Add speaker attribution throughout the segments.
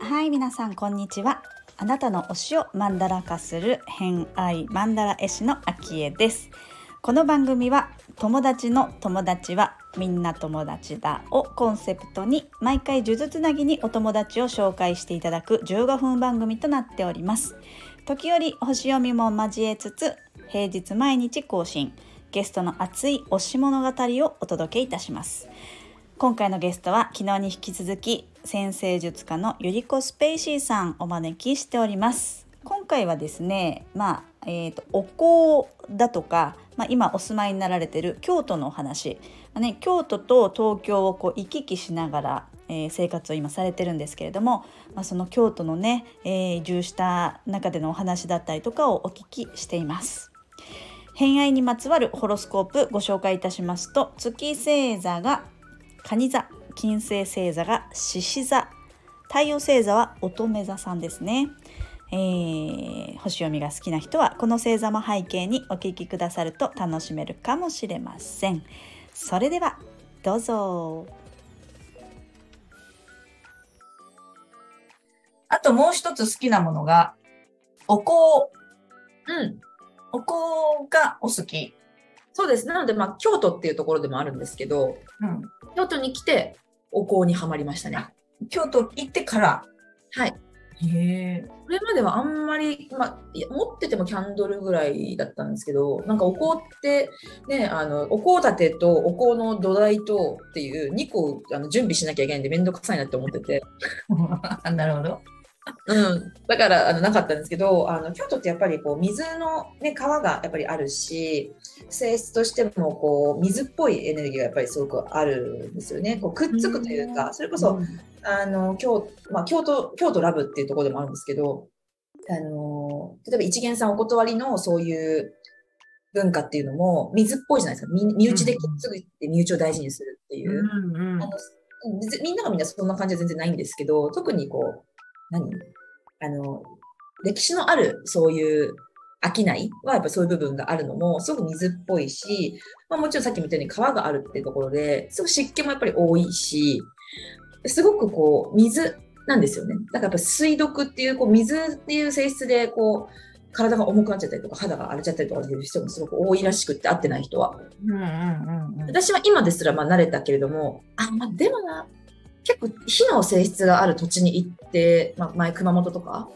Speaker 1: はい皆さんこんにちは。あなたの推しをマンダラ化する偏愛マンダラ絵師のあきえです。この番組は友達の友達はみんな友達だをコンセプトに毎回数珠つなぎにお友達を紹介していただく15分番組となっております。時折星読みも交えつつ平日毎日更新。ゲストの熱い推し物語をお届けいたします。今回のゲストは昨日に引き続き先生術家のゆりこスペイシーさんお招きしております。今回はですねまあえーと、お香だとか、まあ、今お住まいになられてる京都のお話、まあね、京都と東京をこう行き来しながら、えー、生活を今されてるんですけれども、まあ、その京都のね、えー、移住した中でのお話だったりとかをお聞きしています。偏愛にまつわるホロスコープご紹介いたしますと月星座が蟹座金星星座が獅子座太陽星座は乙女座さんですね。えー、星読みが好きな人はこの星座も背景にお聞きくださると楽しめるかもしれません。それではどうぞ。あともう一つ好きなものがお香。
Speaker 2: うん。
Speaker 1: お香がお好き。
Speaker 2: そうです。なので、まあ、京都っていうところでもあるんですけど、うん、京都に来てお香にはまりましたね。
Speaker 1: 京都行ってから
Speaker 2: はい。
Speaker 1: へ
Speaker 2: これまではあんまり、まあ、持っててもキャンドルぐらいだったんですけどなんかお香ってねあのお香立てとお香の土台とっていう2個あの準備しなきゃいけないんで面倒くさいなって思ってて
Speaker 1: なるほど
Speaker 2: うん、だからあのなかったんですけどあの京都ってやっぱりこう水の、ね、川がやっぱりあるし性質としてもこう水っぽいエネルギーがやっぱりすごくあるんですよね。こうくっつくというか、それこそ、うん、あの京,、まあ、京都京都ラブっていうところでもあるんですけどあの例えば一元さんお断りのそういう文化っていうのも水っぽいじゃないですか。身内でくっついて身内を大事にするっていう、うんうん、あのみんながみんなそんな感じは全然ないんですけど特にこう何？あの、歴史のあるそういう商いはやっぱそういう部分があるのもすごく水っぽいし、まあ、もちろんさっきも言ったように川があるっていうところですごく湿気もやっぱり多いし、すごくこう水なんですよね。だからやっぱ水毒っていうこう水っていう性質でこう体が重くなっちゃったりとか肌が荒れちゃったりとかする人もすごく多いらしくって合ってない人は。うんうんうんうん、私は今ですらまあ慣れたけれどもあ、まあ、でもな結構火の性質がある土地に行って、まあ、前熊本とか、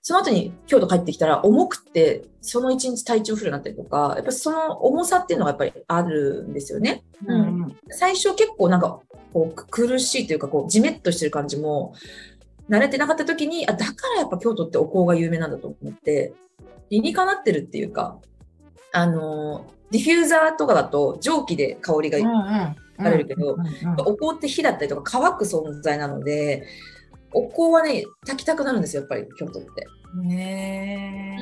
Speaker 2: その後に京都帰ってきたら重くて、その一日体調不良になったりとか、やっぱその重さっていうのがやっぱりあるんですよね。うん、うん、最初結構なんかこう苦しいというかこうじめっとしてる感じも慣れてなかった時に、あ、だからやっぱ京都ってお香が有名なんだと思って、理にかなってるっていうか、あの、ディフューザーとかだと蒸気で香りがられるけど、お香って火だったりとか乾く存在なのでお香はね炊きたくなるんですよやっぱり京都って。
Speaker 1: ね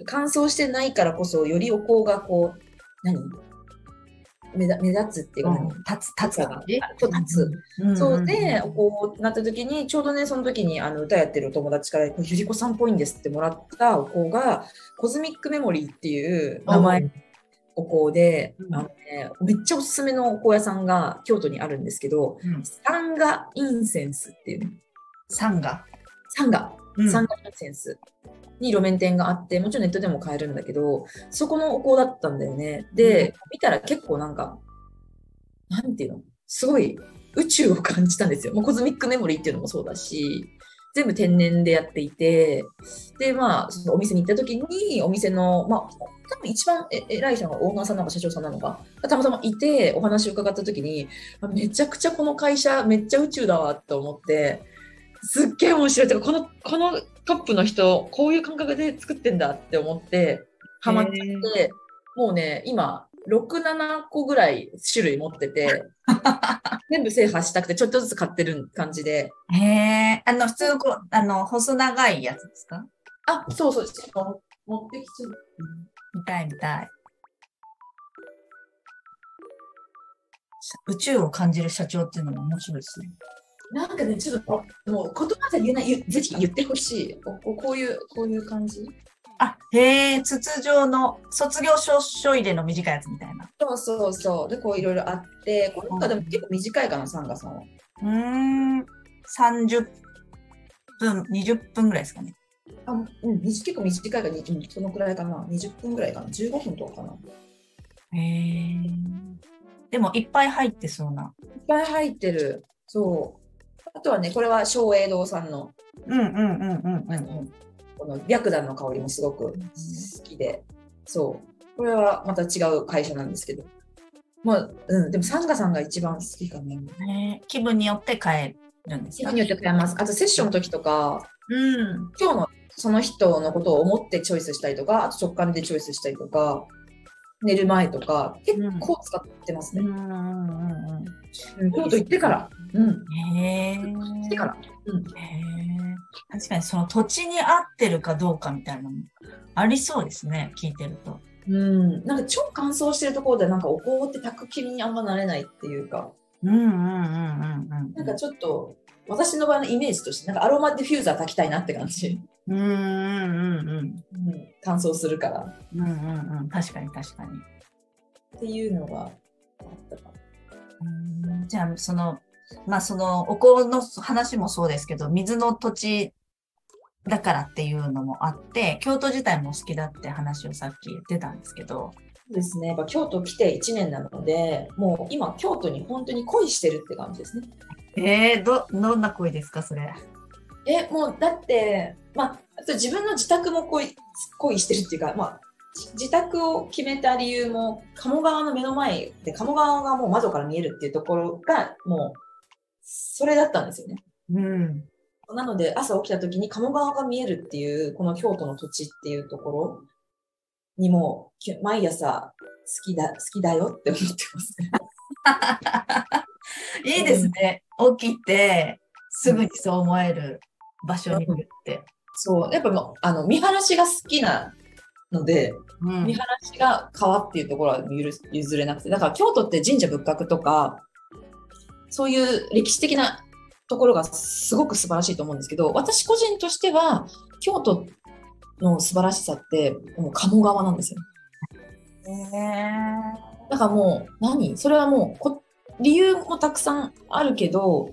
Speaker 2: うん、乾燥してないからこそよりお香がこう何？目目立つっていうか、うん、
Speaker 1: 立つ立つ
Speaker 2: がそう立つ、うん、そうでこうなった時にちょうどねその時にあの歌やってるお友達から「ゆりこさんっぽいんです」ってもらったお香がCosmic Memory っていう名前お香で、うん、あのね、めっちゃおすすめのお香屋さんが京都にあるんですけど、うん、サンガ Incense っていうね。
Speaker 1: サンガ
Speaker 2: サンガ。サンガ Incense。に路面店があって、もちろんネットでも買えるんだけど、そこのお香だったんだよね。で、見たら結構なんか、なんていうの？すごい宇宙を感じたんですよ。もう Cosmic Memory っていうのもそうだし、全部天然でやっていて、で、まあ、そのお店に行った時に、お店の、まあ、多分一番偉い人がオーナーさんなのか社長さんなのか、たまたまいてお話を伺った時に、めちゃくちゃこの会社、めっちゃ宇宙だわと思って、すっげえ面白い。とか、この、このトップの人、こういう感覚で作ってんだって思って、ハマっちゃって、もうね、今、6、7個ぐらい種類持ってて、全部制覇したくて、ちょっとずつ買ってる感じで。
Speaker 1: へえ、あの、普通こう、あの、細長いやつですか？
Speaker 2: あ、そうそう、持ってきちゃう。
Speaker 1: 見たい見たい。宇宙を感じる社長っていうのも面白いですね。
Speaker 2: なんかね、ちょっと、もう言葉で言えない、ぜひ言ってほしい。ここういう、こういう感じ。
Speaker 1: あ、へえ、筒状の卒業証書入れの短いやつみたいな。
Speaker 2: そうそうそう。で、こういろいろあって、この中でも結構短いかな、サンガさんは。
Speaker 1: うーん、30分、20分ぐらいですかね。
Speaker 2: あうん、結構短いかそのくらいかな。20分ぐらいかな。15分とかかな。い
Speaker 1: へえ。でもいっぱい入ってそうな。
Speaker 2: っぱい入ってる。そう。あとはね、これは松栄堂さんの、
Speaker 1: うんうんうんうん
Speaker 2: あのこの白檀の香りもすごく好きで、そう。これはまた違う会社なんですけど。まあ、うん、でもサンガさんが一番好きかな。
Speaker 1: ね気分によって変えるんですか？
Speaker 2: 気分によって変えます。あとセッションの時とか、
Speaker 1: うん。
Speaker 2: 今日のその人のことを思ってチョイスしたりとか、あと直感でチョイスしたりとか、寝る前とか、結構使ってますね。
Speaker 1: うんうんうん
Speaker 2: うん、京都行ってから。うん。
Speaker 1: うん。へえ。
Speaker 2: 行ってから。うん。
Speaker 1: へえ。確かにその土地に合ってるかどうかみたいなのもありそうですね、聞いてると。
Speaker 2: うん、なんか超乾燥してるところでなんかお香って炊く気にあんまなれないっていうか、
Speaker 1: うんうんうんうんうん。
Speaker 2: なんかちょっと私の場合のイメージとしてなんかアロマディフューザー炊きたいなって感じ。
Speaker 1: うんうんうんうん。
Speaker 2: うん、乾燥するからっ
Speaker 1: うんうんうん。確かに確かに。
Speaker 2: ていうのがあったか
Speaker 1: うんじゃあ、その、まあそのお香の話もそうですけど、水の土地だからっていうのもあって、京都自体も好きだって話をさっき言ってたんですけど、
Speaker 2: そうですね。やっぱ京都来て1年なので、もう今京都に本当に恋してるって感じですね。
Speaker 1: えー、ど、どんな声ですか、それ？
Speaker 2: え、もうだって、まあ、自分の自宅も恋恋してるっていうか、まあ、じ自宅を決めた理由も鴨川の目の前で鴨川がもう窓から見えるっていうところがもうそれだったんですよね。
Speaker 1: うん。
Speaker 2: なので朝起きた時に鴨川が見えるっていうこの京都の土地っていうところにも毎朝好きだ好きだよって思ってますね。
Speaker 1: いいですね。起きて、すぐにそう思える場所にいるって。
Speaker 2: そうやっぱもうあの見晴らしが好きなので、
Speaker 1: うん
Speaker 2: 見晴らしが川っていうところは譲れなくて、だから京都って神社仏閣とか、そういう歴史的なところがすごく素晴らしいと思うんですけど、私個人としては、京都の素晴らしさって、もう鴨川なんですよ。だからもう、何？それはもうこ、理由もたくさんあるけど、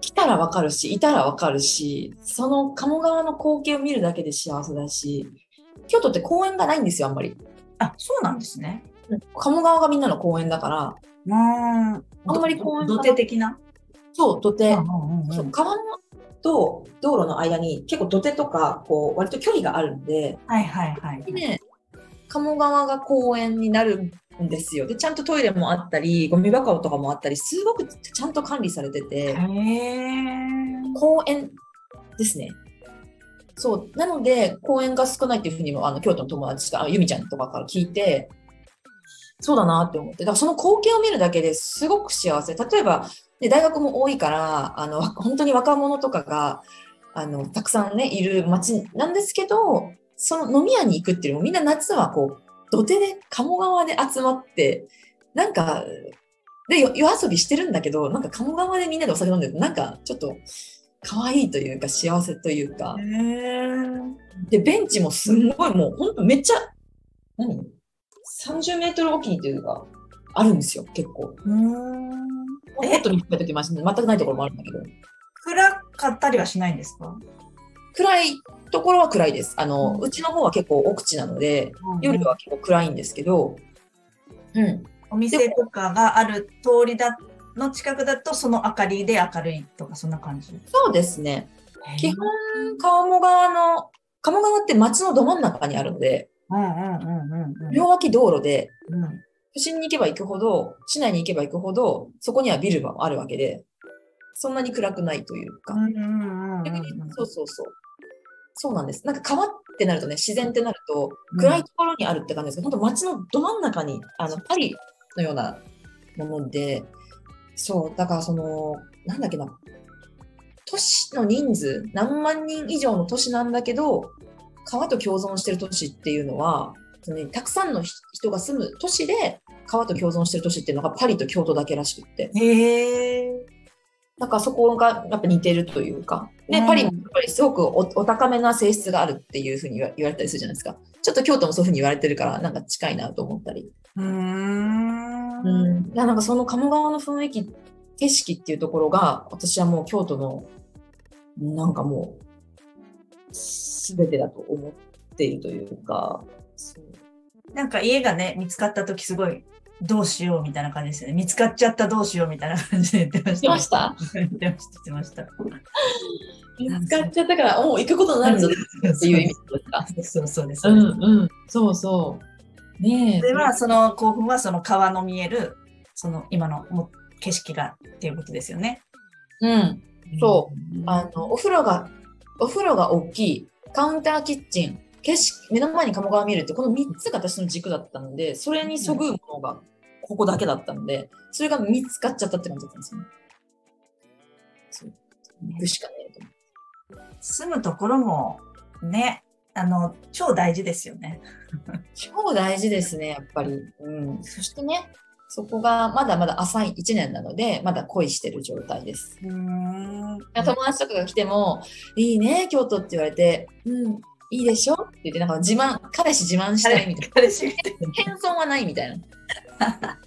Speaker 2: 来たらわかるし、いたらわかるし、その鴨川の光景を見るだけで幸せだし、京都って公園がないんですよ、あんまり。
Speaker 1: あ、そうなんですね。
Speaker 2: 鴨川がみんなの公園だから、
Speaker 1: うん。
Speaker 2: あんまり公園が
Speaker 1: 土手的な？
Speaker 2: そう、土手、
Speaker 1: うんうん
Speaker 2: そう川のと道路の間に結構土手とか、こう、割と距離があるんで、
Speaker 1: はいはいはい。
Speaker 2: でね、鴨川が公園になるんですよ。で、ちゃんとトイレもあったり、ゴミ箱とかもあったり、すごくちゃんと管理されてて、公園ですね。そう。なので、公園が少ないっていうふうにも、あの、京都の友達が、あゆみちゃんとかから聞いて、そうだなって思って。だからその光景を見るだけですごく幸せ。例えば、ね、大学も多いから、あの、本当に若者とかが、あの、たくさんね、いる街なんですけど、その飲み屋に行くっていうよりも、みんな夏はこう、土手で、鴨川で集まって、なんか、で、よ夜遊びしてるんだけど、なんか鴨川でみんなでお酒飲んでると、なんかちょっと、可愛いというか、幸せというか、で、ベンチもすんごいもう、ほんとめっちゃ、何？?30 メートルおきにというか、あるんですよ、結構。
Speaker 1: うーん。え
Speaker 2: もっと短い時も全くないところもあるんだけど。
Speaker 1: 暗かったりはしないんですか？
Speaker 2: 暗いところは暗いです。あの、
Speaker 1: うん
Speaker 2: うちの方は結構奥地なので、夜は結構暗いんですけど、うん。
Speaker 1: お店とかがある通りだの近くだとその明かりで明るいとかそんな感じ？
Speaker 2: そうですね。基本、鴨川の、鴨川って街のど真ん中にあるので、
Speaker 1: うんうんうんうんうん
Speaker 2: 両脇道路で、
Speaker 1: うん。
Speaker 2: 都心に行けば行くほど、市内に行けば行くほど、そこにはビルがあるわけで、そんなに暗くないというか。
Speaker 1: うんうんうんうん
Speaker 2: 逆にそうそうそう。そうなんです。なんか川ってなるとね、自然ってなると
Speaker 1: うん、
Speaker 2: 暗いところにあるって感じですけど、本当街のど真ん中に、あの、パリのようなもので、そう、だからその、なんだっけな、都市の人数、何万人以上の都市なんだけど、川と共存してる都市っていうのは、そのねたくさんの人人が住む都市で、川と共存してる都市っていうのがパリと京都だけらしくって。
Speaker 1: へえ。
Speaker 2: なんかそこがやっぱ似てるというか、で、
Speaker 1: うん
Speaker 2: パリもぱりすごくおお高めな性質があるっていうふうに言われたりするじゃないですか。ちょっと京都もそういうふうに言われてるから、なんか近いなと思ったり。
Speaker 1: うーん。
Speaker 2: うん、なんかその鴨川の雰囲気、景色っていうところが、私はもう京都の、なんかもう、すべてだと思っているというか、そう
Speaker 1: なんか家がね、見つかった時すごい、どうしようみたいな感じですよね。見つかっちゃったどうしようみたいな感じで言ってました。
Speaker 2: 言ってました？
Speaker 1: 言ってました。言ってました。
Speaker 2: 見つかっちゃったから、もう行くことになるぞっていう意味ですか？
Speaker 1: そうそうです。
Speaker 2: うんうん、そうそう。ねえ。
Speaker 1: それは、その興奮はその川の見える、その今のも景色がっていうことですよね。
Speaker 2: うん。そ
Speaker 1: うん。
Speaker 2: あの、お風呂が、お風呂が大きい、カウンターキッチン、景色、目の前に鴨川見るって、この3つが私の軸だったので、それにそぐうものがここだけだったので、それが見つかっちゃったって感じだったんですよね。そう。行くしかねえと思って。
Speaker 1: 住むところもね、あの、超大事ですよね。
Speaker 2: 超大事ですね、やっぱり。うん。そしてね、そこがまだまだ浅い1年なので、まだ恋してる状態です。
Speaker 1: うん。
Speaker 2: 友達とかが来ても、いいね、京都って言われて、うん、いいでしょ？って言って、なんか自慢、彼氏自慢したいみたい
Speaker 1: 彼氏みたい
Speaker 2: な。謙遜 はないみたいな。
Speaker 1: な。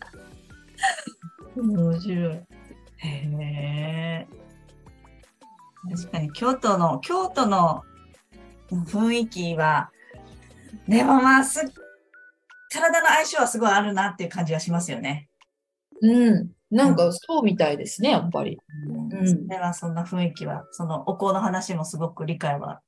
Speaker 1: 面白い。へえ。確かに京都の、京都の雰囲気は、でもまあす、体の相性はすごいあるなっていう感じがしますよね。
Speaker 2: うん。なんかそうみたいですね、やっぱり。
Speaker 1: うん。それはそんな雰囲気は、そのお香の話もすごく理解は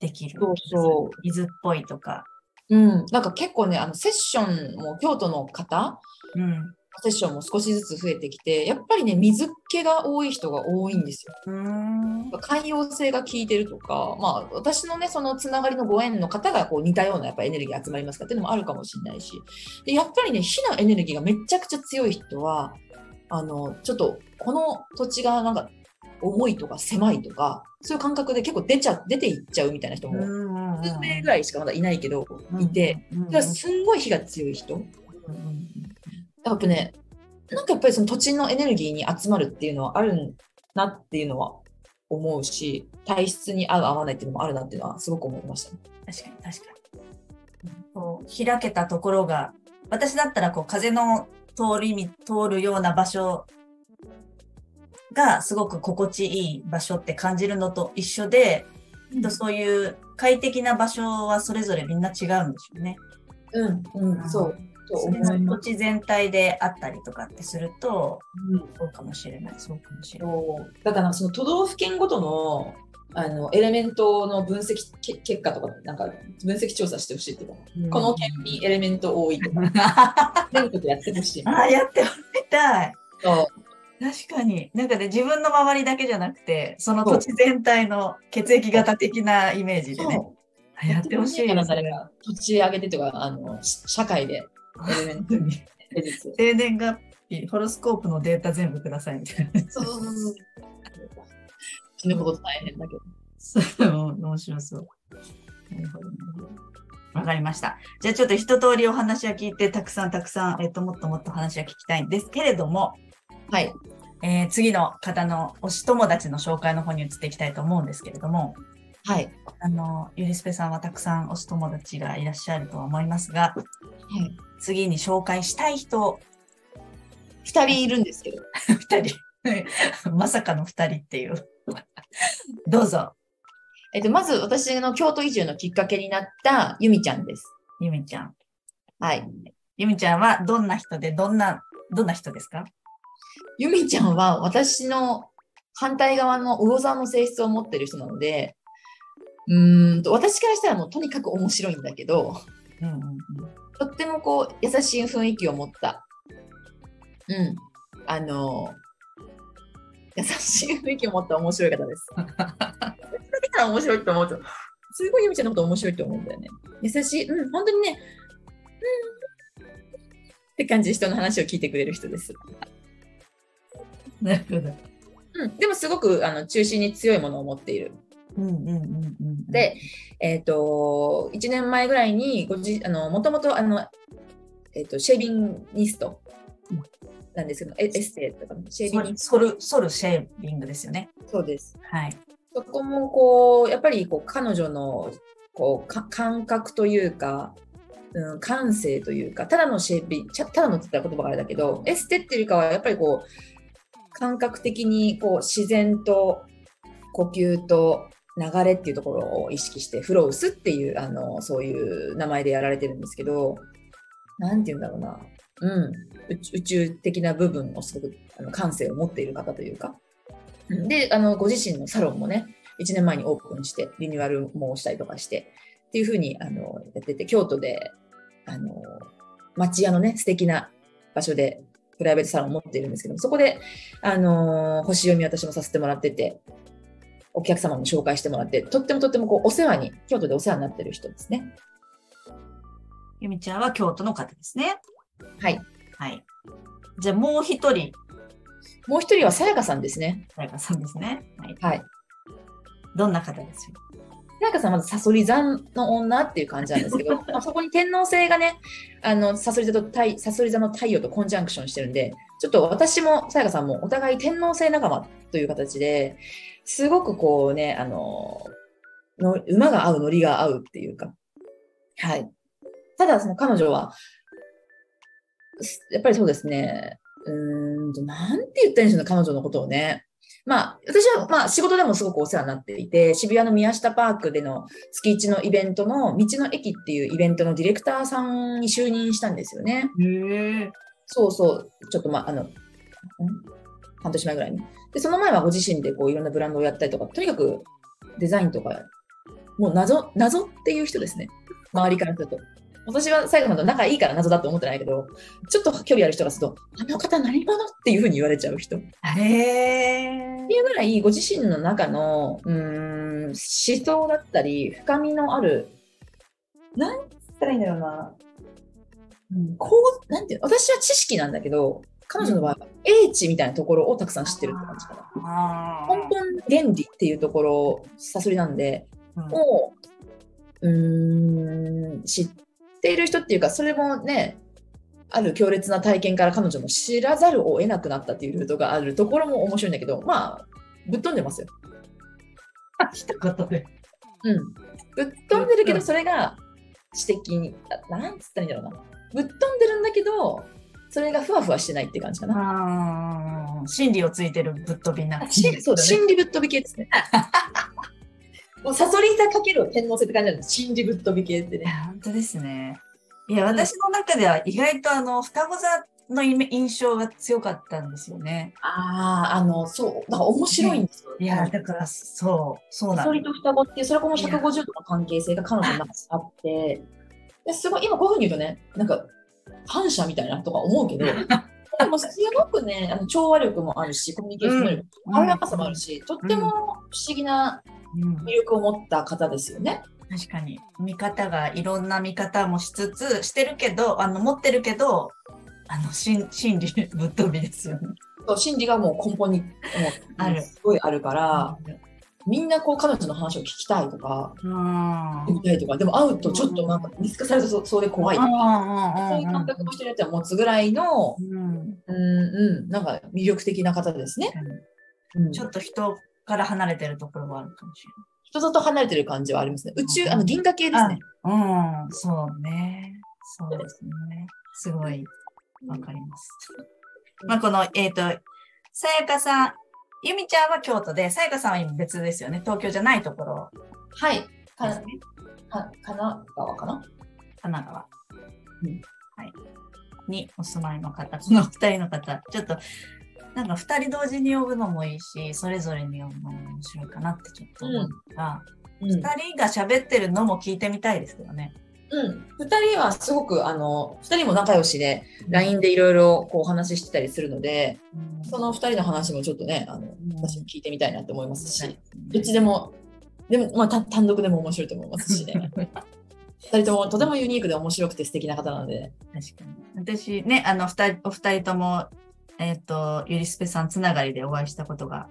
Speaker 1: できる。
Speaker 2: そうそう。
Speaker 1: 水っぽいとか。
Speaker 2: うん。なんか結構ね、あの、セッションも京都の方、
Speaker 1: うん。
Speaker 2: セッションも少しずつ増えてきて、やっぱりね、水気が多い人が多いんですよ。
Speaker 1: うん。
Speaker 2: 寛容性が効いてるとか、まあ、私のね、そのつながりのご縁の方がこう似たようなやっぱエネルギー集まりますかっていうのもあるかもしれないし、でやっぱりね、火のエネルギーがめちゃくちゃ強い人は、あの、ちょっと、この土地がなんか、重いとか狭いとか、そういう感覚で結構出ちゃ、出ていっちゃうみたいな人も、数名ぐらいしかまだいないけど、いて、すんごい火が強い人。やっぱね、なんかやっぱりその土地のエネルギーに集まるっていうのはあるなっていうのは思うし、体質に合う合わないっていうのもあるなっていうのはすごく思いました、ね。
Speaker 1: 確かに確かに。こう開けたところが、私だったらこう風の通りみ通るような場所がすごく心地いい場所って感じるのと一緒で、きっとそういう快適な場所はそれぞれみんな違うんでしょうね。
Speaker 2: うん、うん、そう。と
Speaker 1: それ。が土地全体であったりとかってすると、
Speaker 2: うん
Speaker 1: そうかもしれない、そうかもしれない。
Speaker 2: だからその都道府県ごとのあのエレメントの分析け結果とか、なんか分析調査してほしいっていうか、この県にエレメント多いとか、全国でやってほしい。
Speaker 1: ああ、やってもらいたい。
Speaker 2: そう
Speaker 1: 確かに。なんかね、自分の周りだけじゃなくて、その土地全体の血液型的なイメージでね。やってほしい
Speaker 2: 土地上げてとか、あのし社会でエレメントに
Speaker 1: 生年月日、ホロスコープのデータ全部くださいみたいな。
Speaker 2: そうそうそうそう。死ぬほど大変だけど。
Speaker 1: そう、面白そう。なるほどなるほど。わかりました。じゃあちょっと一通りお話は聞いて、たくさんたくさん、えっ、と、もっともっと話は聞きたいんですけれども、
Speaker 2: はい。
Speaker 1: えー次の方の推し友達の紹介の方に移っていきたいと思うんですけれども、
Speaker 2: はい。
Speaker 1: あの、ゆりすぺさんはたくさん推し友達がいらっしゃるとは思いますが、
Speaker 2: はい。
Speaker 1: 次に紹介したい人、
Speaker 2: 二人いるんですけど。
Speaker 1: 二人。まさかの二人っていう。どうぞ、
Speaker 2: えっと、まず私の京都移住のきっかけになったゆみちゃんです。
Speaker 1: ゆみちゃん。
Speaker 2: はい。
Speaker 1: ゆみちゃんはどんな人で、どんな、どんな人ですか？
Speaker 2: ゆみちゃんは私の反対側の魚座の性質を持ってる人なので、うーんと、私からしたらもうとにかく面白いんだけど、
Speaker 1: うんうんうん。
Speaker 2: とってもこう、優しい雰囲気を持った。うん。あの、優しい雰囲気を持った面白い方です。だから面白いと思うと、すごいゆみちゃんのこと面白いと思うんだよね。優しい、うん、本当にね、うん、って感じで人の話を聞いてくれる人です。
Speaker 1: なるほど。
Speaker 2: うん、でもすごくあの中心に強いものを持っている。
Speaker 1: うんうんうんうん。
Speaker 2: で、えっ、と、1年前ぐらいにごじ、あの、もともと、あの、えっ、と、シェービンニストなんですけど、エエステとかのシェービン
Speaker 1: ソル、ソルシェービングですよね。
Speaker 2: ト。そうです。
Speaker 1: はい。
Speaker 2: そこもこうやっぱりこう彼女のこうか感覚というか、うん、感性というかただのシェイピただのって言ったら言葉があれだけどエステっていうかはやっぱりこう感覚的にこう自然と呼吸と流れっていうところを意識してフロウスっていうあのそういう名前でやられてるんですけど何て言うんだろうな、うん、宇宙的な部分をすごくあの感性を持っている方というか。であのご自身のサロンもね1年前にオープンしてリニューアルもしたりとかしてっていうふうにあのやってて京都であの町屋のね素敵な場所でプライベートサロンを持っているんですけどそこであの星読み私もさせてもらっててお客様も紹介してもらって、とってもとってもこうお世話に、京都でお世話になってる人ですね。
Speaker 1: ゆみちゃんは京都の方ですね。
Speaker 2: はい。
Speaker 1: はい。じゃあもう一人。
Speaker 2: もう一人はさやかさんですね。
Speaker 1: さやかさんですね。
Speaker 2: はい。はい、
Speaker 1: どんな方ですよ
Speaker 2: さやかさんはまずさそり座の女っていう感じなんですけど、まあそこに天皇星がね、あのさそり座と太さそり座の太陽とコンジャンクションしてるんで、ちょっと私もさやかさんもお互い天皇星仲間という形で、すごくこうね、あの、の馬が合う、ノリが合うっていうか。はい。ただ、その彼女は、やっぱりそうですね、うんと、なんて言ったんでしょうね、彼女のことをね。まあ、私は、まあ、仕事でもすごくお世話になっていて、渋谷の宮下パークでの月1のイベントの、道の駅っていうイベントのディレクターさんに就任したんですよね。
Speaker 1: へ
Speaker 2: そうそう、ちょっとまあ、あの、半年前ぐらいに。で、その前はご自身でこういろんなブランドをやったりとか、とにかくデザインとか、もう謎、謎っていう人ですね。周りからすると。私は最後まで仲いいから謎だと思ってないけど、ちょっと距離ある人がすると、あの方何者っていうふうに言われちゃう人。へ
Speaker 1: ー。
Speaker 2: っていうぐらい、ご自身の中の、うん、思想だったり、深みのある、なんつったらいいんだろうな。うん、こう、なんていう私は知識なんだけど、彼女の場合は英知みたいなところをたくさん知ってるって感じかな。根本原理っていうところ、さそりなんで、うん、を、うん、知っている人っていうか、それもね、ある強烈な体験から彼女も知らざるを得なくなったっていうルートがあるところも面白いんだけど、まあ、ぶっ飛んでますよ。
Speaker 1: 一言で。
Speaker 2: うん。ぶっ飛んでるけど、それが知的に、なんつったらいいんだろうな。ぶっ飛んでるんだけど、それがふわふわしてないって感じか
Speaker 1: な。心理をついてるぶっ飛びな。
Speaker 2: そう、心理ぶっ飛び系ですね。もうサソリ座かける天皇制って感じなんです。心理ぶっ飛び系ってね。
Speaker 1: 本当ですね。いや、私の中では意外とあの、双子座の印象が強かったんですよね。
Speaker 2: ああ、あの、そう、だから面白いんですよ、
Speaker 1: ね。いや、だからそう、そう
Speaker 2: なんサソリと双子ってそれこの150度の関係性が彼女の中にあって、ですごい、今こういうふうに言うとね、なんか、反射みたいなとか思うけど、でもすごくね、あの調和力もあるし、コミュニケーション力、軽やかさもあるし、とっても不思議な魅力を持った方ですよね。
Speaker 1: 確かに。見方がいろんな見方もしつつ、してるけど、あの持ってるけど、あの心心理ぶっ飛びですよね。
Speaker 2: そう心理がもう根本にもうあるすごいあるから、みんなこう彼女の話を聞きたいとか、見たいとか、でも会うとちょっとなんか見つかされるとそれで怖いとか、そういう感覚の人によっては持つぐらいの、うん、うん、なんか魅力的な方ですね。
Speaker 1: うん、ちょっと人から離れてるところはあるかもしれない。
Speaker 2: 人里離れてる感じはありますね。宇宙、あの銀河系ですね。
Speaker 1: うん、そうね。そうですね。すごいわかります。まあ、この、えっ、ー、と、さやかさん、ゆみちゃんは京都で、さやかさんは今別ですよね。東京じゃないところ。
Speaker 2: はい。かね、か神奈川かな？
Speaker 1: 神奈川。うん。はい。にお住まいの方、この二人の方、ちょっと、なんか二人同時に呼ぶのもいいし、それぞれに呼ぶのも面白いかなってちょっと思ったら、二、うん、人が喋ってるのも聞いてみたいですけどね。
Speaker 2: うん、2人はすごくあの2人も仲良しで LINE でいろいろお話ししてたりするので、うん、その2人の話もちょっとねあの、うん、私も聞いてみたいなと思いますし、どっちでもでも、まあ、単独でも面白いと思いますしね。2人ともとてもユニークで面白くて素敵な方なので。
Speaker 1: 確かに。私ね、あの、二人、お二人とも、えっ、ー、と、ゆりすぺさんつながりでお会いしたことが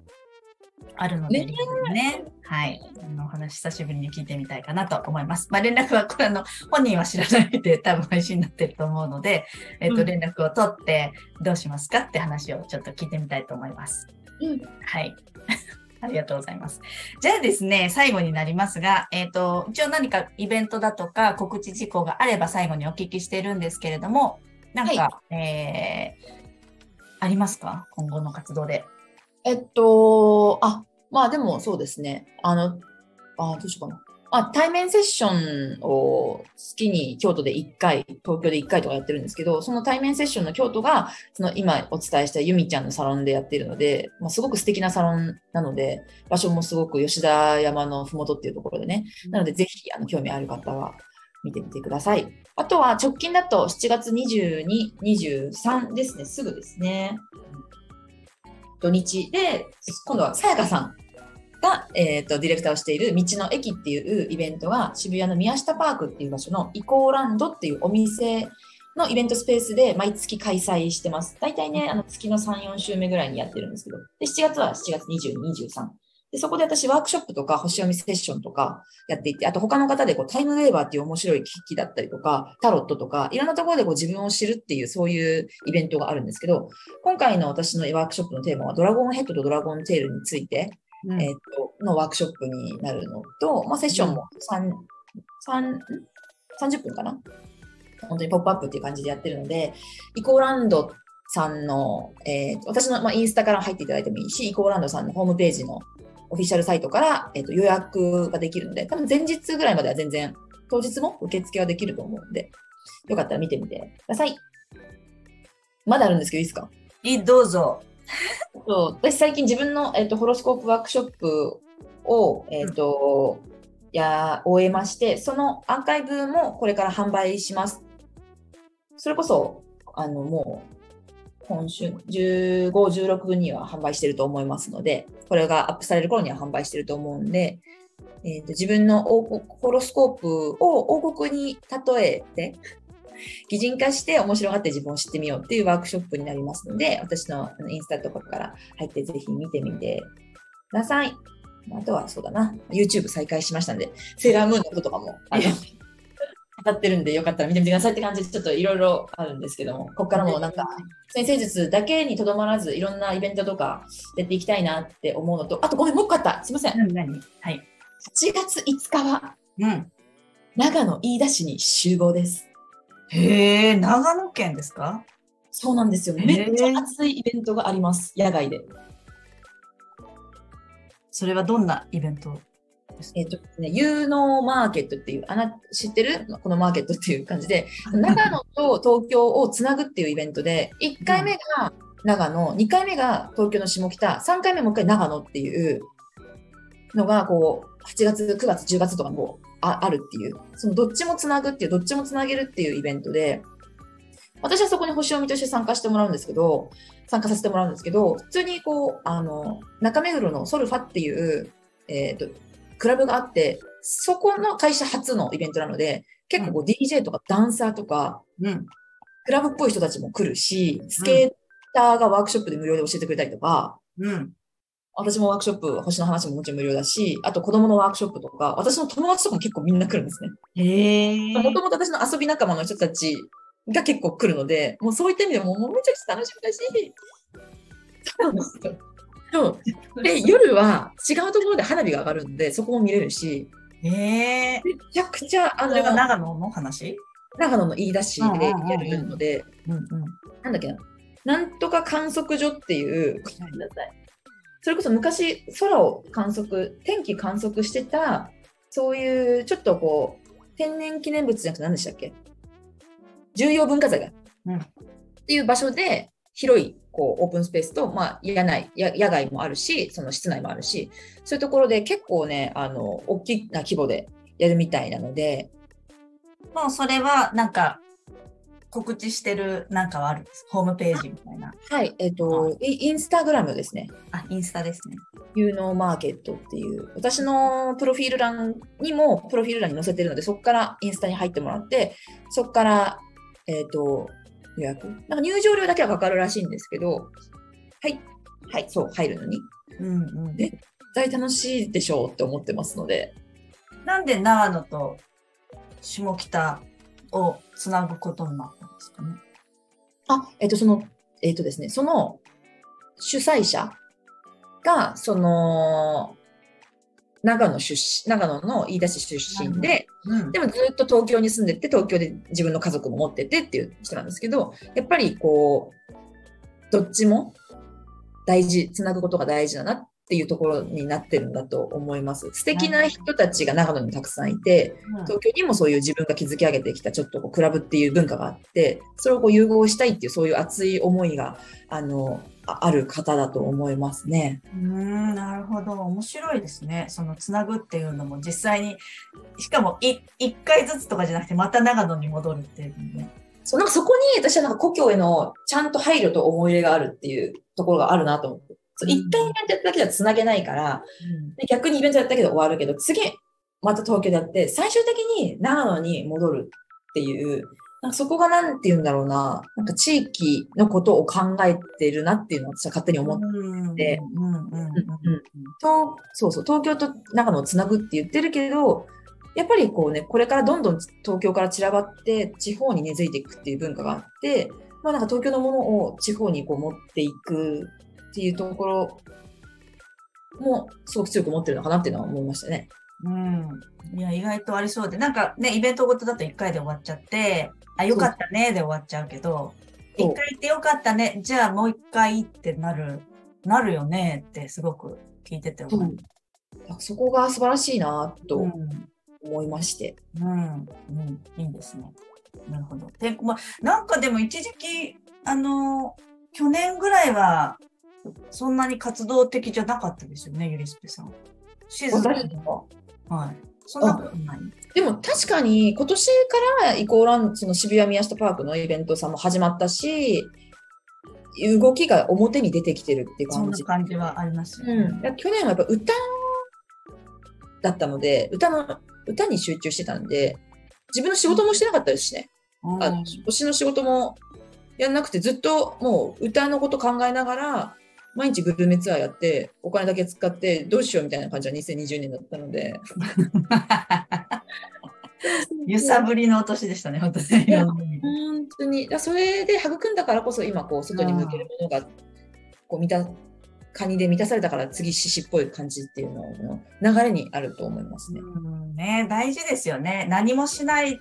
Speaker 1: あるので、ね、ねはい。あの、お話久しぶりに聞いてみたいかなと思います。まあ、連絡は、これあの、本人は知らないで多分配信になってると思うので、えっ、ー、と、連絡を取ってどうしますかって話をちょっと聞いてみたいと思います。
Speaker 2: うん。
Speaker 1: はい。ありがとうございます。じゃあですね、最後になりますが、えっ、と、一応何かイベントだとか告知事項があれば最後にお聞きしてるんですけれども、なんか、えーありますか？今後の活動で。
Speaker 2: えっと、あ、まあでもそうですね。あの、あ、どうしようかな。あ、対面セッションを月に京都で1回、東京で1回とかやってるんですけど、その対面セッションの京都が、その今お伝えしたゆみちゃんのサロンでやっているので、まあ、すごく素敵なサロンなので、場所もすごく吉田山のふもとっていうところでね、なのでぜひあの興味ある方は見てみてください。あとは直近だと7月22、23ですね、すぐですね。土日で、今度はさやかさんが、えーと、ディレクターをしている道の駅っていうイベントが渋谷の宮下パークっていう場所のイコーランドっていうお店のイベントスペースで毎月開催してます。大体ね、あの月の3、4週目ぐらいにやってるんですけど、で7月は7月20、23。で、そこで私ワークショップとか星読みセッションとかやっていて、あと他の方でこうタイムウェーバーっていう面白い機器だったりとか、タロットとか、いろんなところでこう自分を知るっていうそういうイベントがあるんですけど、今回の私のワークショップのテーマはドラゴンヘッドとドラゴンテールについて、うん、えっ、と、のワークショップになるのと、まあ、セッションも3、3、30分かな？本当にポップアップっていう感じでやってるので、イコーランドさんの、えー、私の、まあ、インスタから入っていただいてもいいし、イコーランドさんのホームページのオフィシャルサイトから、えーと、予約ができるので、多分前日ぐらいまでは全然、当日も受付はできると思うんで、よかったら見てみてください。まだあるんですけど、いいですか？
Speaker 1: いい、どうぞ。
Speaker 2: そう私最近自分の、えーと、ホロスコープワークショップを、えーと、うん、や終えましてそのアーカイブもこれから販売しますそれこそあのもう今週15、16分には販売してると思いますのでこれがアップされる頃には販売してると思うんで、えーと、自分のホロスコープを王国に例えて擬人化して面白がって自分を知ってみようっていうワークショップになりますので、私のインスタとかから入ってぜひ見てみてください。あとはそうだな、YouTube 再開しましたんで、セーラームーンのこととかも、あの、語ってるんで、よかったら見てみてくださいって感じで、ちょっといろいろあるんですけども、ここからもなんか、先生術だけにとどまらず、いろんなイベントとかやっていきたいなって思うのと、あとごめん、もう一個あった。すいません。
Speaker 1: 何何？はい。
Speaker 2: 8月5日は、うん。長野飯田市に集合です。
Speaker 1: へえ、長野県ですか？
Speaker 2: そうなんですよ。めっちゃ熱いイベントがあります、野外で。
Speaker 1: それはどんなイベント？
Speaker 2: えっ、ー、とね、有能マーケットっていう、あな、知ってる？このマーケットっていう感じで、長野と東京をつなぐっていうイベントで、1回目が長野、2回目が東京の下北、3回目もう一回長野っていうのが、こう、8月、9月、10月とかもああるっていう、そのどっちもつなぐっていう、どっちもつなげるっていうイベントで、私はそこに星読みとして参加してもらうんですけど、参加させてもらうんですけど、普通にこう、あの、中目黒のソルファっていう、えっ、ー、と、クラブがあって、そこの会社初のイベントなので、結構こう DJ とかダンサーとか、うん、クラブっぽい人たちも来るし、スケーターがワークショップで無料で教えてくれたりとか、うん、私もワークショップ、星の話ももちろん無料だし、あと子供のワークショップとか、私の友達とかも結構みんな来るんですね。へもともと私の遊び仲間の人たちが結構来るので、もうそういった意味でももうめちゃくちゃ楽しみだし、そうで夜は違うところで花火が上がるんでそこも見れるし。
Speaker 1: へえ
Speaker 2: めちゃくちゃ
Speaker 1: あの長野の話？
Speaker 2: 長野の飯田市でやるので、なんだっけな。なんとか観測所っていうごめんなさい。それこそ昔空を観測天気観測してたそういうちょっとこう天然記念物じゃなくて何でしたっけ？重要文化財が、うん、っていう場所で広いこうオープンスペースと、まあ、野内野外もあるしその室内もあるしそういうところで結構ねあの大きな規模でやるみたいなので
Speaker 1: もうそれはなんか告知してるなんかはあるんですホームページみたいな。
Speaker 2: はい、えっ、ー、と、インスタグラムですね。
Speaker 1: あ、インスタですね。
Speaker 2: 有能マーケットっていう、私のプロフィール欄にも、プロフィール欄に載せてるので、そこからインスタに入ってもらって、そこから、えっ、ー、と、予約なんか入場料だけはかかるらしいんですけど、はい、はい、そう、入るのに。うんうん、絶対楽しいでしょうって思ってますので。
Speaker 1: なんで長野と下北をつなぐことになったんですかね？
Speaker 2: あ、えっ、と、その、えっ、とですね、その主催者が、その、長野出身、長野の飯田市出身で、
Speaker 1: うん。
Speaker 2: でもずっと東京に住んでて、東京で自分の家族も持っててっていう人なんですけど、やっぱりこう、どっちも大事、つなぐことが大事だなっていうところになってるんだと思います。素敵な人たちが長野にたくさんいて、東京にもそういう自分が築き上げてきたちょっとこうクラブっていう文化があって、それをこう融合したいっていうそういう熱い思いが、あの、あある方だと思いますね。
Speaker 1: うーんなるほど面白いですねそのつなぐっていうのも実際にしかもい一回ずつとかじゃなくてまた長野に戻るっていうのね
Speaker 2: そう、なんかそこに私はなんか故郷へのちゃんと配慮と思い入れがあるっていうところがあるなと思って。一回イベントやっただけではつなげないから、で逆にイベントやっただけで終わるけど、次、また東京でやって、最終的に長野に戻るっていう、そこがなんて言うんだろうな、なんか地域のことを考えてるなっていうのを私は勝手に思って、そうそう、東京と長野をつなぐって言ってるけど、やっぱりこうね、これからどんどん東京から散らばって地方に根付いていくっていう文化があって、まあなんか東京のものを地方にこう持っていくっていうところもすごく強く持ってるのかなっていうのは思いましたね。
Speaker 1: うん。いや、意外とありそうで、なんかね、イベントごとだと1回で終わっちゃって、あ、よかったねで終わっちゃうけど、
Speaker 2: そう
Speaker 1: 1回行ってよかったね、じゃあもう1回ってなる、なるよねってすごく聞いてて思う。
Speaker 2: そこが素晴らしいなと
Speaker 1: うん。
Speaker 2: 思いまして。
Speaker 1: うん。うん。いいですね。なるほど。で、まあ、なんかでも一時期、あの、去年ぐらいは、そんなに活動的じゃなかったですよね、ゆりすぺさん。静か
Speaker 2: 私
Speaker 1: に。はい。そんなことない。
Speaker 2: でも確かに今年からイコーランその渋谷宮下パークのイベントさんも始まったし、動きが表に出てきてるっていう
Speaker 1: そんな
Speaker 2: 感じ。
Speaker 1: 感じはありますよね。
Speaker 2: うん、去年はやっぱ歌だったので、歌の、歌に集中してたんで、自分の仕事もしてなかったですしね。
Speaker 1: うん
Speaker 2: あの、推しの仕事もやんなくて、ずっともう歌のこと考えながら、毎日グルメツアーやって、お金だけ使って、どうしようみたいな感じは2020年だったので。
Speaker 1: 揺さぶりのお年でしたね、本当に。
Speaker 2: 本当に。それで育んだからこそ、今、こう、外に向けるものが、こう、満た、カニで満たされたから、次、獅子っぽい感じっていうのの流れにあると思いますね。
Speaker 1: うんね、大事ですよね。何もしない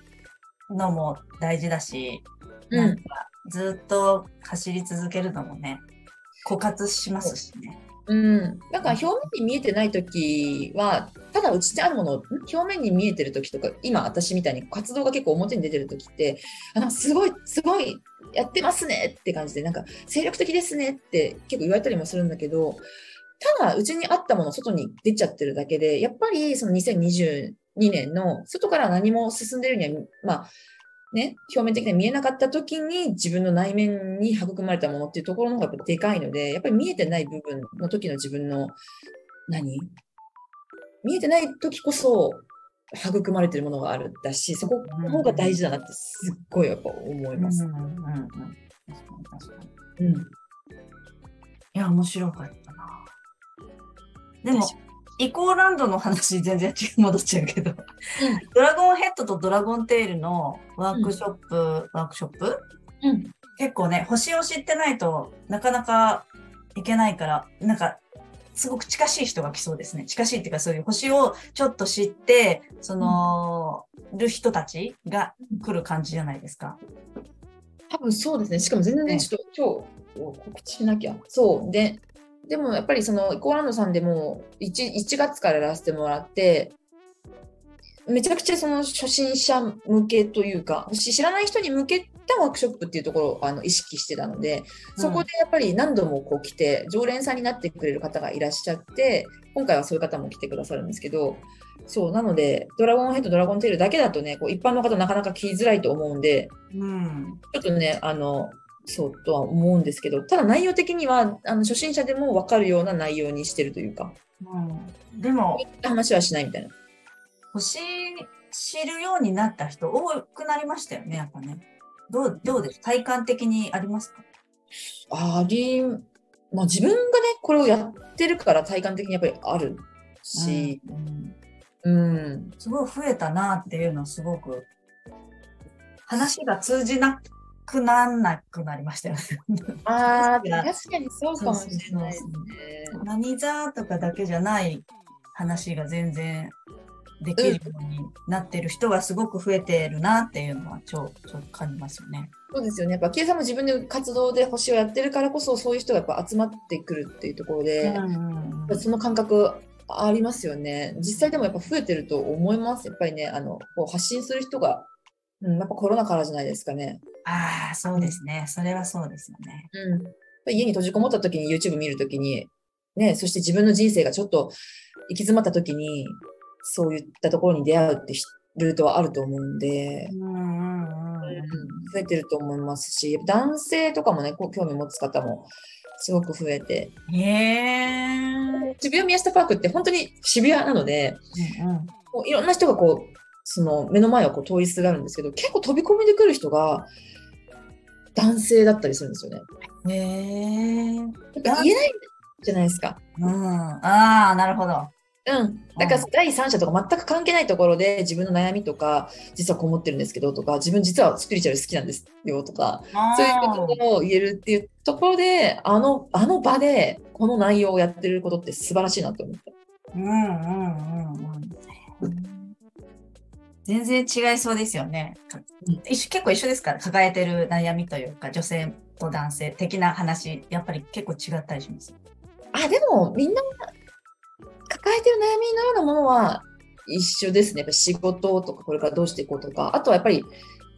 Speaker 1: のも大事だし、
Speaker 2: うん
Speaker 1: なんかずっと走り続けるのもね、枯渇しますしね。
Speaker 2: うん。だか表面に見えてないときは、ただうちにあるものを表面に見えてるときとか、今私みたいに活動が結構表に出てるときって、あなんかすごい、すごいやってますねって感じで、なんか精力的ですねって結構言われたりもするんだけど、ただうちにあったもの外に出ちゃってるだけで、やっぱりその2022年の外から何も進んでるには、まあ、ね、表面的には見えなかった時に自分の内面に育まれたものっていうところの方がやっぱでかいので、やっぱり見えてない部分の時の自分の何？見えてない時こそ育まれてるものがあるだし、そこの方が大事だなってすっごいやっぱ思います。
Speaker 1: うんうんうん確かに確かに。
Speaker 2: うん。
Speaker 1: いや、面白かったな。でも
Speaker 2: 確、
Speaker 1: イコーランドの話全然戻っちゃうけど、ドラゴンヘッドとドラゴンテールのワークショップ、ワークショップ？
Speaker 2: うん。
Speaker 1: 結構ね、星を知ってないとなかなかいけないから、なんか、すごく近しい人が来そうですね。近しいっていうか、そういう星をちょっと知って、その、る人たちが来る感じじゃないですか。
Speaker 2: 多分そうですね。しかも全然ちょっと今日告知しなきゃ。そう。で、でもやっぱりそのイコーランドさんでも 1, 1月からやらせてもらって、めちゃくちゃその初心者向けというか、し知らない人に向けたワークショップっていうところをあの意識してたので、そこでやっぱり何度もこう来て、常連さんになってくれる方がいらっしゃって、今回はそういう方も来てくださるんですけど、そう、なので、ドラゴンヘッド、ドラゴンテールだけだとね、こう一般の方なかなか来づらいと思うんで、
Speaker 1: うん。
Speaker 2: ちょっとね、あの、そうとは思うんですけど、ただ内容的には、あの初心者でも分かるような内容にしてるというか、
Speaker 1: うん、でも
Speaker 2: 話はしないみたいな。
Speaker 1: 星知るようになった人多くなりましたよね、やっぱね。どう、どうです体感的にありますか？
Speaker 2: あり、まあ自分がね、これをやってるから体感的にやっぱりあるし、
Speaker 1: うん。
Speaker 2: うん、
Speaker 1: すごい増えたなっていうのはすごく、話が通じなくなんなくなりましたよね。
Speaker 2: ああ、確かにそうかもしれないですね。
Speaker 1: 何座とかだけじゃない話が全然できるようになってる人がすごく増えてるなっていうのは超超感じますよね。
Speaker 2: そうですよね。やっぱ、キエさんも自分で活動で星をやってるからこそ、そういう人がやっぱ集まってくるっていうところで、
Speaker 1: うんうん
Speaker 2: その感覚ありますよね。実際でもやっぱ増えてると思います？やっぱりね、あの、こう発信する人が、うん、やっぱコロナからじゃないですかね。
Speaker 1: ああ、そうですね。それはそうですよね。
Speaker 2: うん。家に閉じこもった時に YouTube 見る時に、ね、そして自分の人生がちょっと行き詰まった時に、そういったところに出会うってひルートはあると思うんで、
Speaker 1: うんうんうん
Speaker 2: 増えてると思いますし、男性とかもね、こう興味持つ方もすごく増えて、
Speaker 1: へえ。
Speaker 2: 渋谷宮下パークって本当に渋谷なので、
Speaker 1: うんうん
Speaker 2: こういろんな人がこう、その目の前をこう通りすがるんですけど、結構飛び込みで来る人が男性だったりするんですよね。
Speaker 1: へえ。
Speaker 2: やっぱ言えないじゃないですか。
Speaker 1: うん。ああ、なるほど。
Speaker 2: うん。だから第三者とか全く関係ないところで自分の悩みとか、実はこもってるんですけどとか、自分実はスピリチュアル好きなんですよとか、そういうことを言えるっていうところで、あの、あの場でこの内容をやってることって素晴らしいなと思って。
Speaker 1: うんうんうんうん。全然違いそうですよね。
Speaker 2: うん
Speaker 1: 一緒結構一緒ですから、抱えてる悩みというか、女性と男性的な話、やっぱり結構違ったりします。
Speaker 2: あ、でもみんな抱えてる悩みのようなものは一緒ですね。やっぱ仕事とかこれからどうしていこうとか、あとはやっぱり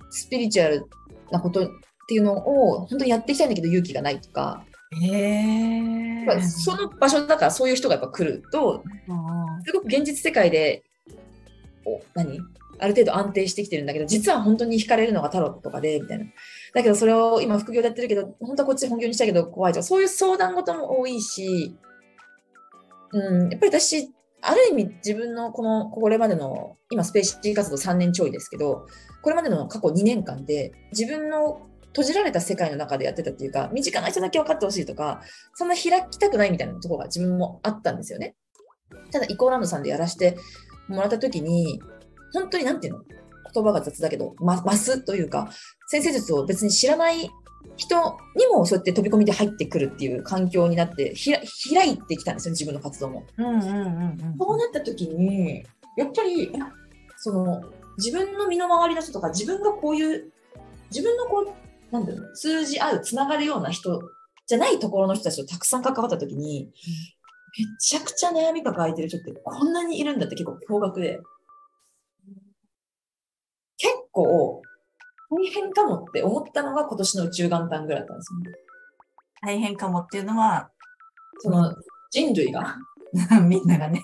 Speaker 2: スピリチュアルなことっていうのを本当にやっていきたいんだけど勇気がないとか、
Speaker 1: へえ
Speaker 2: その場所だからそういう人がやっぱ来ると、すごく現実世界で、お何？ある程度安定してきてるんだけど、実は本当に惹かれるのがタロットとかで、みたいな。だけどそれを今副業でやってるけど、本当はこっち本業にしたけど怖いとか、そういう相談事も多いし、うん、やっぱり私、ある意味自分のこの、これまでの、今スペーシー活動3年ちょいですけど、これまでの過去2年間で、自分の閉じられた世界の中でやってたっていうか、身近な人だけ分かってほしいとか、そんな開きたくないみたいなところが自分もあったんですよね。ただ、イコーランドさんでやらせてもらったときに、本当になんていうの？言葉が雑だけど、ま、増すというか、先生術を別に知らない人にもそうやって飛び込みで入ってくるっていう環境になって、ひら開いてきたんですよ、自分の活動も。
Speaker 1: うんうんうんうん。
Speaker 2: そうなった時に、やっぱり、あその、自分の身の回りの人とか、自分がこういう、自分のこう、なんだろう、通じ合う、つながるような人じゃないところの人たちとたくさん関わった時に、めちゃくちゃ悩み抱えてる人ってこんなにいるんだって結構驚愕で、結構、大変かもって思ったのが今年の宇宙元旦ぐらいだったんですよね。
Speaker 1: 大変かもっていうのは、
Speaker 2: その、人類が、
Speaker 1: みんながね、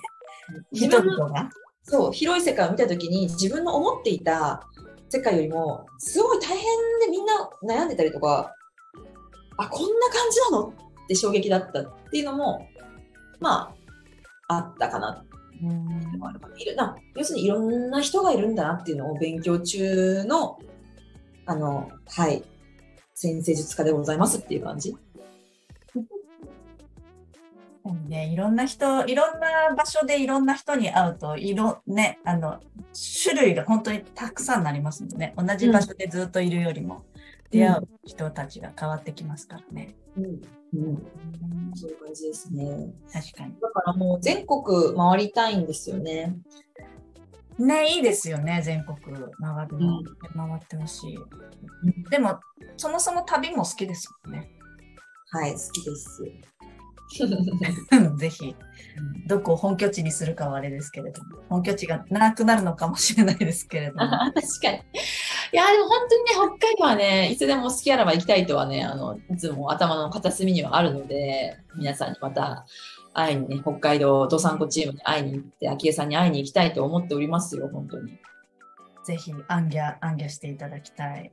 Speaker 2: 自
Speaker 1: 人々が。
Speaker 2: そう、広い世界を見たときに、自分の思っていた世界よりも、すごい大変でみんな悩んでたりとか、あ、こんな感じなのって衝撃だったっていうのも、まあ、あったかなうのもあるかないるな要するにいろんな人がいるんだなっていうのを勉強中の、あの、はい、先生術家でございますっていう感じ。
Speaker 1: ね、いろんな人、いろんな場所でいろんな人に会うと、いろ、ね、あの、種類が本当にたくさんなりますもんね。同じ場所でずっといるよりも、出会う人たちが変わってきますからね。
Speaker 2: うん。うん。そういう感じですね。
Speaker 1: 確かに。
Speaker 2: だからもう全国回りたいんですよね。
Speaker 1: ね、いいですよね、全国回るの。
Speaker 2: うん
Speaker 1: 回ってほしい。でも、そもそも旅も好きですもんね。
Speaker 2: はい、好きです。
Speaker 1: ぜひ、どこを本拠地にするかはあれですけれども、本拠地がなくなるのかもしれないですけれども。
Speaker 2: 確かに。いや、でも本当にね、北海道はね、いつでも好きあらば行きたいとはね、あの、いつも頭の片隅にはあるので、皆さんにまた会いにね、北海道どさんこチームに会いに行って、昭恵さんに会いに行きたいと思っておりますよ、本当に。
Speaker 1: ぜひ、アンギャ、アンギャしていただきたい。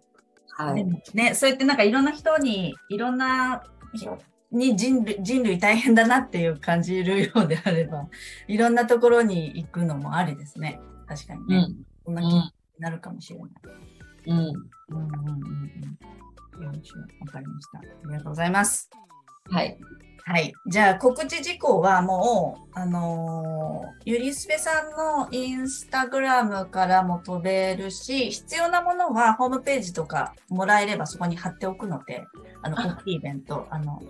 Speaker 2: はい。
Speaker 1: ね、そうやってなんかいろんな人に、いろんな人に人類人類大変だなっていう感じるようであれば、いろんなところに行くのもありですね。確かにね。
Speaker 2: うん。
Speaker 1: そんな気になるかもしれない。
Speaker 2: うん。
Speaker 1: うんうんうんうん。わかりました。ありがとうございます。
Speaker 2: はい。
Speaker 1: はい。じゃあ、告知事項はもう、あのーゆりすぺさんのインスタグラムからも飛べるし、必要なものはホームページとかもらえればそこに貼っておくので、あの、
Speaker 2: あ
Speaker 1: 大きいイベント、あの、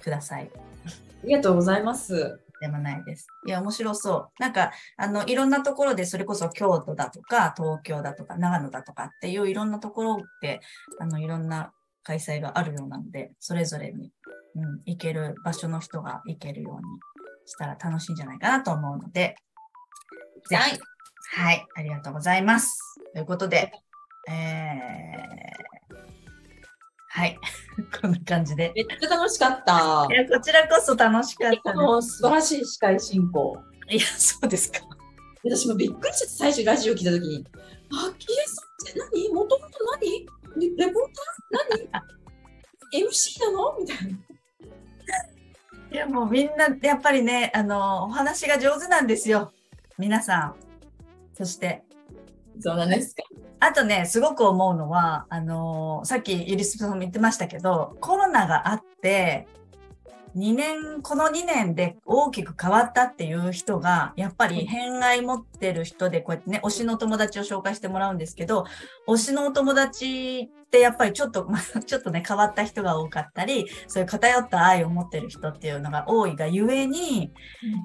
Speaker 1: ください。
Speaker 2: ありがとうございます。
Speaker 1: でもないです。いや、面白そう。なんか、あの、いろんなところで、それこそ京都だとか、東京だとか、長野だとかっていういろんなところで、あの、いろんな開催があるようなので、それぞれに、うん、行ける場所の人が行けるようにしたら楽しいんじゃないかなと思うので、ぜひ
Speaker 2: はい。
Speaker 1: はい、ありがとうございます。ということで、えー、はい、こんな感じで。
Speaker 2: めっちゃ楽しかった
Speaker 1: い。や、こちらこそ楽しかった
Speaker 2: 素晴らしい司会進行。
Speaker 1: いや、そうですか。
Speaker 2: 私もびっくりして、最初ラジオ聞いたときに、あ、キエさんって何？もともと何？レレポーター？何 ?MC なの？みたいな。
Speaker 1: いやもうみんなやっぱりね、あの、お話が上手なんですよ。皆さん。そして、
Speaker 2: そうなんですか。
Speaker 1: あとね、すごく思うのは、あの、さっきユリスさんも言ってましたけど、コロナがあって、2年、この2年で大きく変わったっていう人が、やっぱり偏愛持ってる人で、こうやってね、推しのお友達を紹介してもらうんですけど、推しのお友達ってやっぱりちょっと、まあ、ちょっとね、変わった人が多かったり、そういう偏った愛を持ってる人っていうのが多いがゆえに、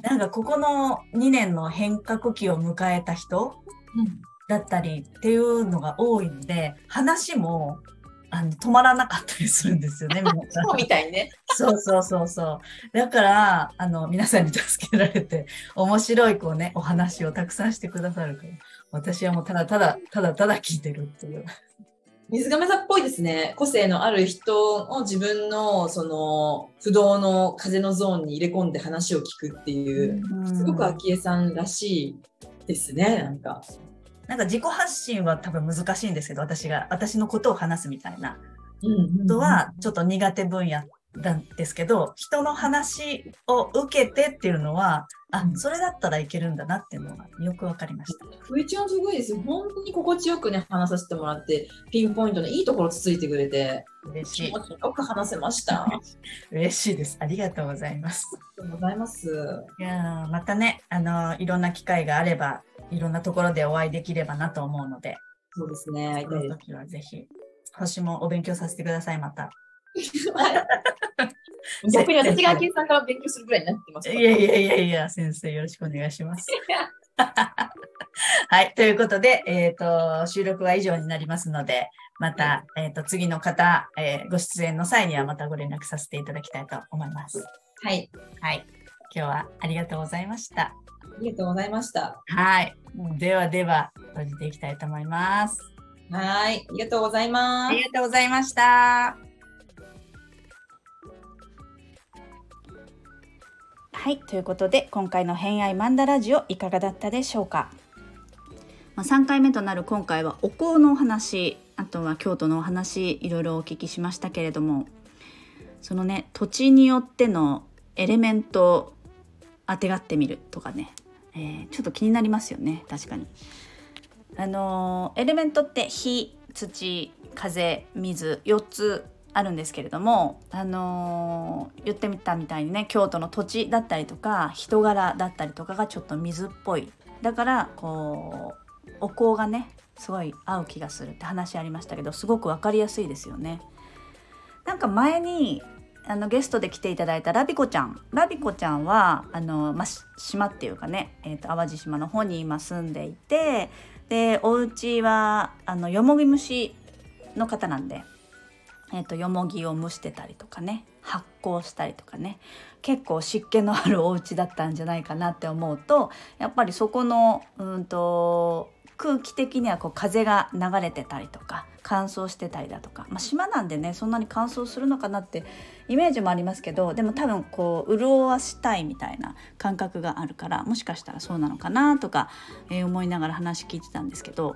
Speaker 1: なんかここの2年の変革期を迎えた人だったりっていうのが多いので、話もあの止まらなかったりするんですよね、
Speaker 2: そうみたいにね。
Speaker 1: そうそうそうそう。だから、あの、皆さんに助けられて、面白いこうね、お話をたくさんしてくださるから、私はもうただただ、ただただ聞いてるっていう。
Speaker 2: 水亀座っぽいですね。個性のある人を自分のその不動の風のゾーンに入れ込んで話を聞くっていう、すごく昭恵さんらしいですね。なんか。
Speaker 1: なんか自己発信は多分難しいんですけど、私が、私のことを話すみたいな。
Speaker 2: うん
Speaker 1: ことはちょっと苦手分野なんですけど、人の話を受けてっていうのは、あ
Speaker 2: う、ん
Speaker 1: それだったらいけるんだなっていうのがよくわかりました。
Speaker 2: ふいちゃんすごいですよ。本当に心地よくね、話させてもらって、ピンポイントのいいところつついてくれて、
Speaker 1: 嬉しい。
Speaker 2: よく話せました。あ り
Speaker 1: 嬉しいです。ありがとうございます。
Speaker 2: がとうございます。
Speaker 1: いやーまたね、あのいろんな機会があれば、いろんなところでお会いできればなと思うので、
Speaker 2: そうですね。会い
Speaker 1: そ
Speaker 2: たい
Speaker 1: 時はぜひ、星もお勉強させてください、また。
Speaker 2: す。逆に私が昭恵さんから勉強するぐらいになってます。
Speaker 1: いやいやいやいや、先生よろしくお願いします。はい、ということで、えっ、と、収録は以上になりますので、また、えっ、と、次の方、えーご出演の際にはまたご連絡させていただきたいと思います。
Speaker 2: はい。
Speaker 1: はい、今日はありがとうございました。
Speaker 2: ありがとうございました。
Speaker 1: はい、ではでは、閉じていきたいと思います。
Speaker 2: はい。ありがとうございます
Speaker 1: あり。がとうございました。はい、ということで今回の「偏愛マンダラジオ」いかがだったでしょうか、まあ、3回目となる今回はお香のお話あとは京都のお話いろいろお聞きしましたけれどもそのね土地によってのエレメントをあてがってみるとかね、えーちょっと気になりますよね確かに。あのーエレメントって火土風水4つあるんですけれども、あのー言ってみたみたいにね京都の土地だったりとか人柄だったりとかがちょっと水っぽい。だからこうお香がねすごい合う気がするって話ありましたけどすごく分かりやすいですよね。なんか前にあのゲストで来ていただいたラビコちゃん。ラビコちゃん。はあの、まあ、島っていうかね、えー、と淡路島の方に今住んでいてでお家はあのよもぎ蒸しの方なんで、えー、とよもぎを蒸してたりとかね発酵したりとかね結構湿気のあるお家だったんじゃないかなって思うとやっぱりそこのうんと空気的にはこう風が流れてたりとか乾燥してたりだとか、まあ、島なんでねそんなに乾燥するのかなってイメージもありますけどでも多分こう潤わしたいみたいな感覚があるからもしかしたらそうなのかなとか、えー思いながら話聞いてたんですけど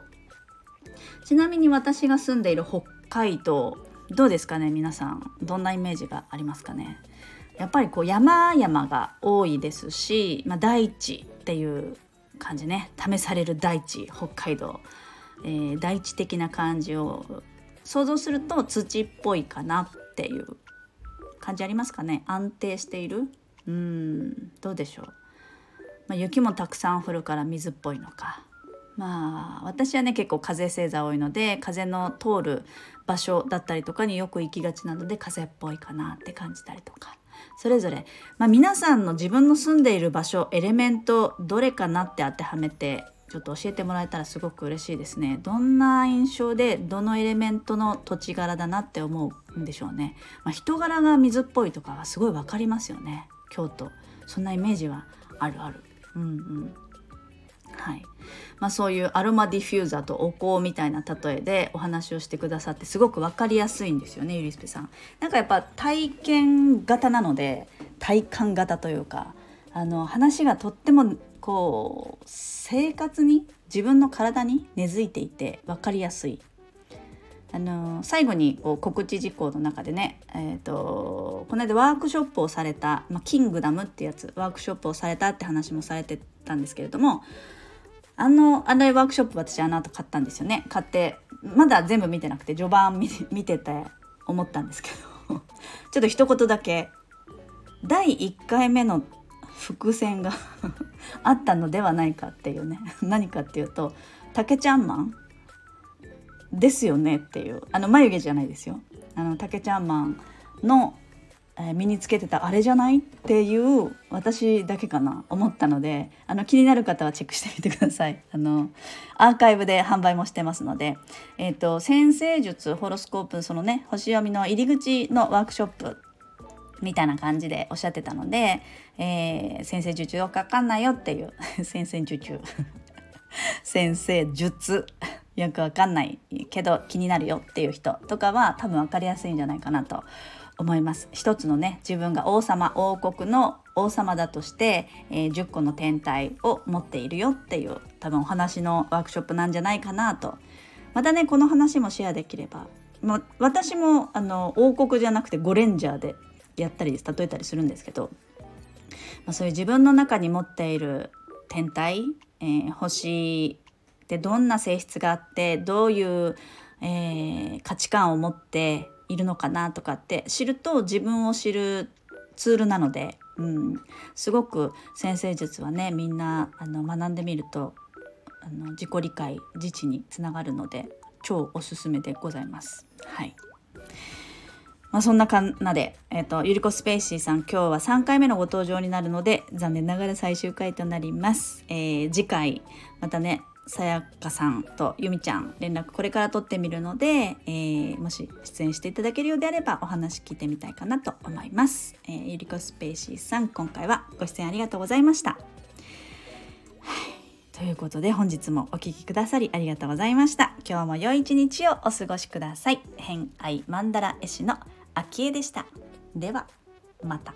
Speaker 1: ちなみに私が住んでいる北海道どうですかね皆さん。どんなイメージがありますかね。やっぱりこう山々が多いですし、まあ、大地っていう感じね。試される大地北海道、えー大地的な感じを想像すると土っぽいかなっていう感じありますかね。安定している。うんどうでしょう、まあ、雪もたくさん降るから水っぽいのか。まあ私はね結構風星座多いので風の通る場所だったりとかによく行きがちなので風っぽいかなって感じたりとか。それぞれ、まあ、皆さんの自分の住んでいる場所エレメントどれかなって当てはめてちょっと教えてもらえたらすごく嬉しいですね。どんな印象でどのエレメントの土地柄だなって思うんでしょうね、まあ、人柄が水っぽいとかはすごい分かりますよね。京都。そんなイメージはあるある。うんうん。はい。まあ、そういうアロマディフューザーとお香みたいな例えでお話をしてくださってすごく分かりやすいんですよねゆりすぺさん。なんかやっぱ体験型なので体感型というかあの話がとってもこう生活に自分の体に根付いていて分かりやすい。あの最後にこう告知事項の中でね、えーと、この間ワークショップをされた「まあ、キングダム」ってやつワークショップをされたって話もされてたんですけれどもあのあのワークショップ私あの後買ったんですよね。買ってまだ全部見てなくて序盤 見てて思ったんですけど。ちょっと一言だけ。第1回目の伏線が あったのではないかっていうね。何かっていうと竹ちゃんマンですよねっていう。あの眉毛じゃないですよ。あの竹ちゃんマンのえ身につけてたあれじゃない？っていう私だけかな思ったのであの気になる方はチェックしてみてください。あのアーカイブで販売もしてますので、えーと、先生術ホロスコープそのね星読みの入り口のワークショップみたいな感じでおっしゃってたので、えー、先生術よくわかんないよっていう 先生術。先生術。よくわかんないけど気になるよっていう人とかは多分分かりやすいんじゃないかなと思います。一つのね自分が王様王国の王様だとして、えー、10個の天体を持っているよっていう多分お話のワークショップなんじゃないかなと。またねこの話もシェアできればも私もあの王国じゃなくてゴレンジャーでやったり例えたりするんですけど、まあ、そういう自分の中に持っている天体、えー、星でどんな性質があってどういう、えー、価値観を持っているのかなとかって知ると自分を知るツールなので、うん、すごく先生術はねみんなあの学んでみるとあの自己理解自治につながるので超おすすめでございます。はいまあ、そんなかんなで、えーと、ゆりこスペーシーさん今日は3回目のご登場になるので残念ながら最終回となります。えー、次回またねさやかさんとゆみちゃん連絡これから取ってみるので、えー、もし出演していただけるようであればお話聞いてみたいかなと思います、えー、ゆりこスペーシーさん今回はご出演ありがとうございました、ということで本日もお聴きくださりありがとうございました。今日も良い一日をお過ごしください。偏愛マンダ絵師のあきえでした。ではまた。